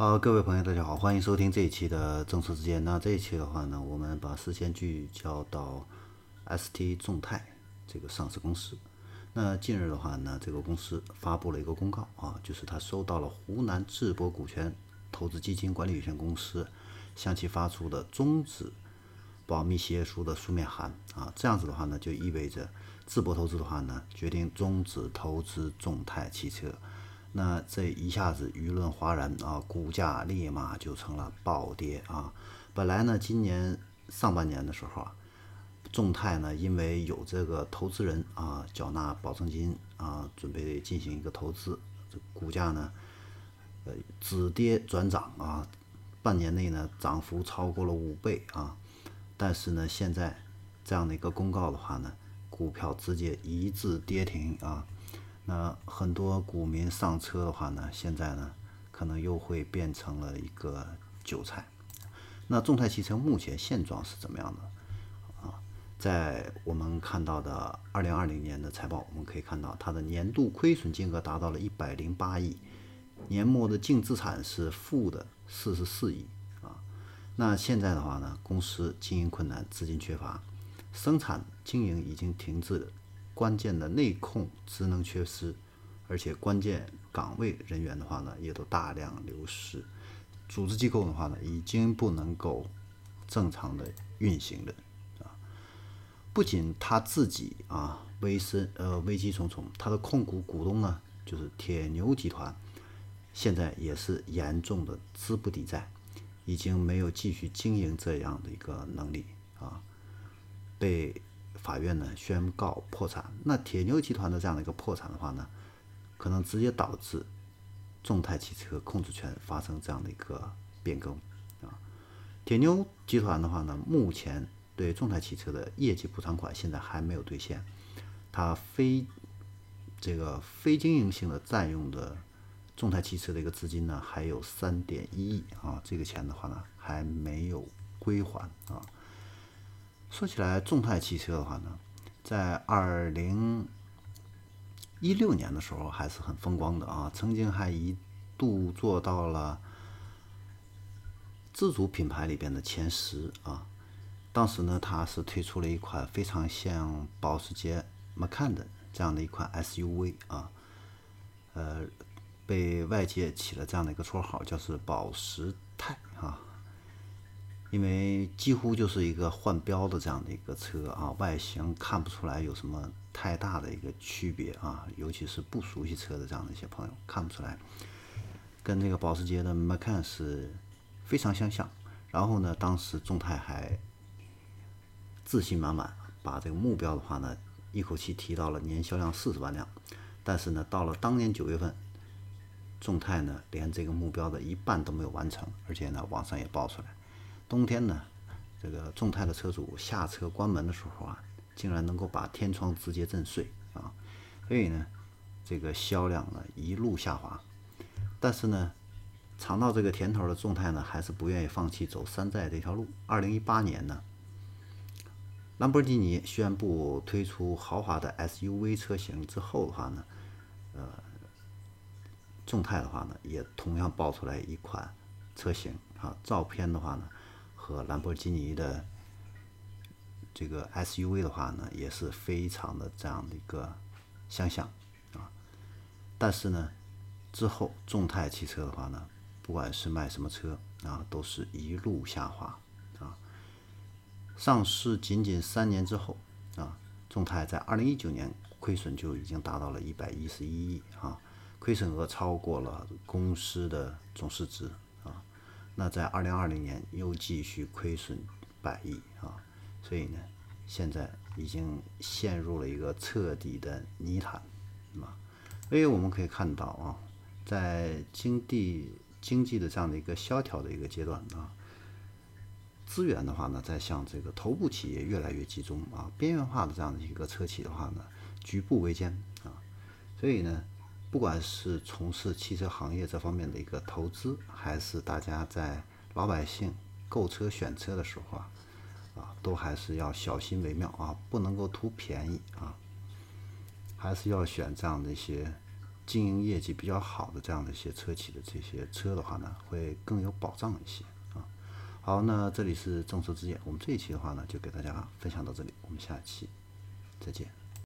好，各位朋友，大家好，欢迎收听这一期的正说之间。那这一期的话呢，我们把视线聚焦到 ST 众泰这个上市公司。那近日的话呢，这个公司发布了一个公告啊，就是他收到了湖南智博股权投资基金管理有限公司向其发出的终止保密协议书的书面函啊。这样子的话呢，就意味着智博投资的话呢，决定终止投资众泰汽车。那这一下子舆论哗然啊，股价立马就成了暴跌啊。本来呢，今年上半年的时候啊，众泰呢因为有这个投资人啊缴纳保证金啊，准备进行一个投资，这股价呢呃止跌转涨啊，半年内呢涨幅超过了五倍啊。但是呢，现在这样的一个公告的话呢，股票直接一字跌停啊。那很多股民上车的话呢，现在呢可能又会变成了一个韭菜。那众泰汽车目前现状是怎么样的啊？在我们看到的二零二零年的财报，我们可以看到它的年度亏损金额达到了一百零八亿，年末的净资产是负的四十四亿啊。那现在的话呢，公司经营困难，资金缺乏，生产经营已经停滞。关键的内控职能缺失，而且关键岗位人员的话呢，也都大量流失，组织机构的话呢，已经不能够正常的运行了啊！不仅他自己啊危身呃危机重重，他的控股股东呢，就是铁牛集团，现在也是严重的资不抵债，已经没有继续经营这样的一个能力啊，被。法院呢宣告破产，那铁牛集团的这样的一个破产的话呢，可能直接导致众泰汽车控制权发生这样的一个变更啊。铁牛集团的话呢，目前对众泰汽车的业绩补偿款现在还没有兑现，它非这个非经营性的占用的众泰汽车的一个资金呢，还有三点一亿啊，这个钱的话呢还没有归还啊。说起来，众泰汽车的话呢，在二零一六年的时候还是很风光的啊，曾经还一度做到了自主品牌里边的前十啊。当时呢，它是推出了一款非常像保时捷 Macan 的这样的一款 SUV 啊，呃，被外界起了这样的一个绰号，叫是保时泰啊。因为几乎就是一个换标的这样的一个车啊，外形看不出来有什么太大的一个区别啊，尤其是不熟悉车的这样的一些朋友看不出来，跟这个保时捷的 Macan 是非常相像。然后呢，当时众泰还自信满满，把这个目标的话呢，一口气提到了年销量四十万辆。但是呢，到了当年九月份，众泰呢连这个目标的一半都没有完成，而且呢，网上也爆出来。冬天呢，这个众泰的车主下车关门的时候啊，竟然能够把天窗直接震碎啊！所以呢，这个销量呢一路下滑。但是呢，尝到这个甜头的众泰呢，还是不愿意放弃走山寨这条路。二零一八年呢，兰博基尼宣布推出豪华的 SUV 车型之后的话呢，呃，众泰的话呢，也同样爆出来一款车型啊，照片的话呢。和兰博基尼的这个 SUV 的话呢，也是非常的这样的一个相像啊。但是呢，之后众泰汽车的话呢，不管是卖什么车啊，都是一路下滑啊。上市仅仅三年之后啊，众泰在二零一九年亏损就已经达到了一百一十一亿啊，亏损额超过了公司的总市值。那在二零二零年又继续亏损百亿啊，所以呢，现在已经陷入了一个彻底的泥潭，啊，所以我们可以看到啊，在经济经济的这样的一个萧条的一个阶段啊，资源的话呢，在向这个头部企业越来越集中啊，边缘化的这样的一个车企的话呢，举步维艰啊，所以呢。不管是从事汽车行业这方面的一个投资，还是大家在老百姓购车选车的时候啊，啊，都还是要小心为妙啊，不能够图便宜啊，还是要选这样的一些经营业绩比较好的这样的一些车企的这些车的话呢，会更有保障一些啊。好，那这里是众筹之见，我们这一期的话呢，就给大家分享到这里，我们下期再见。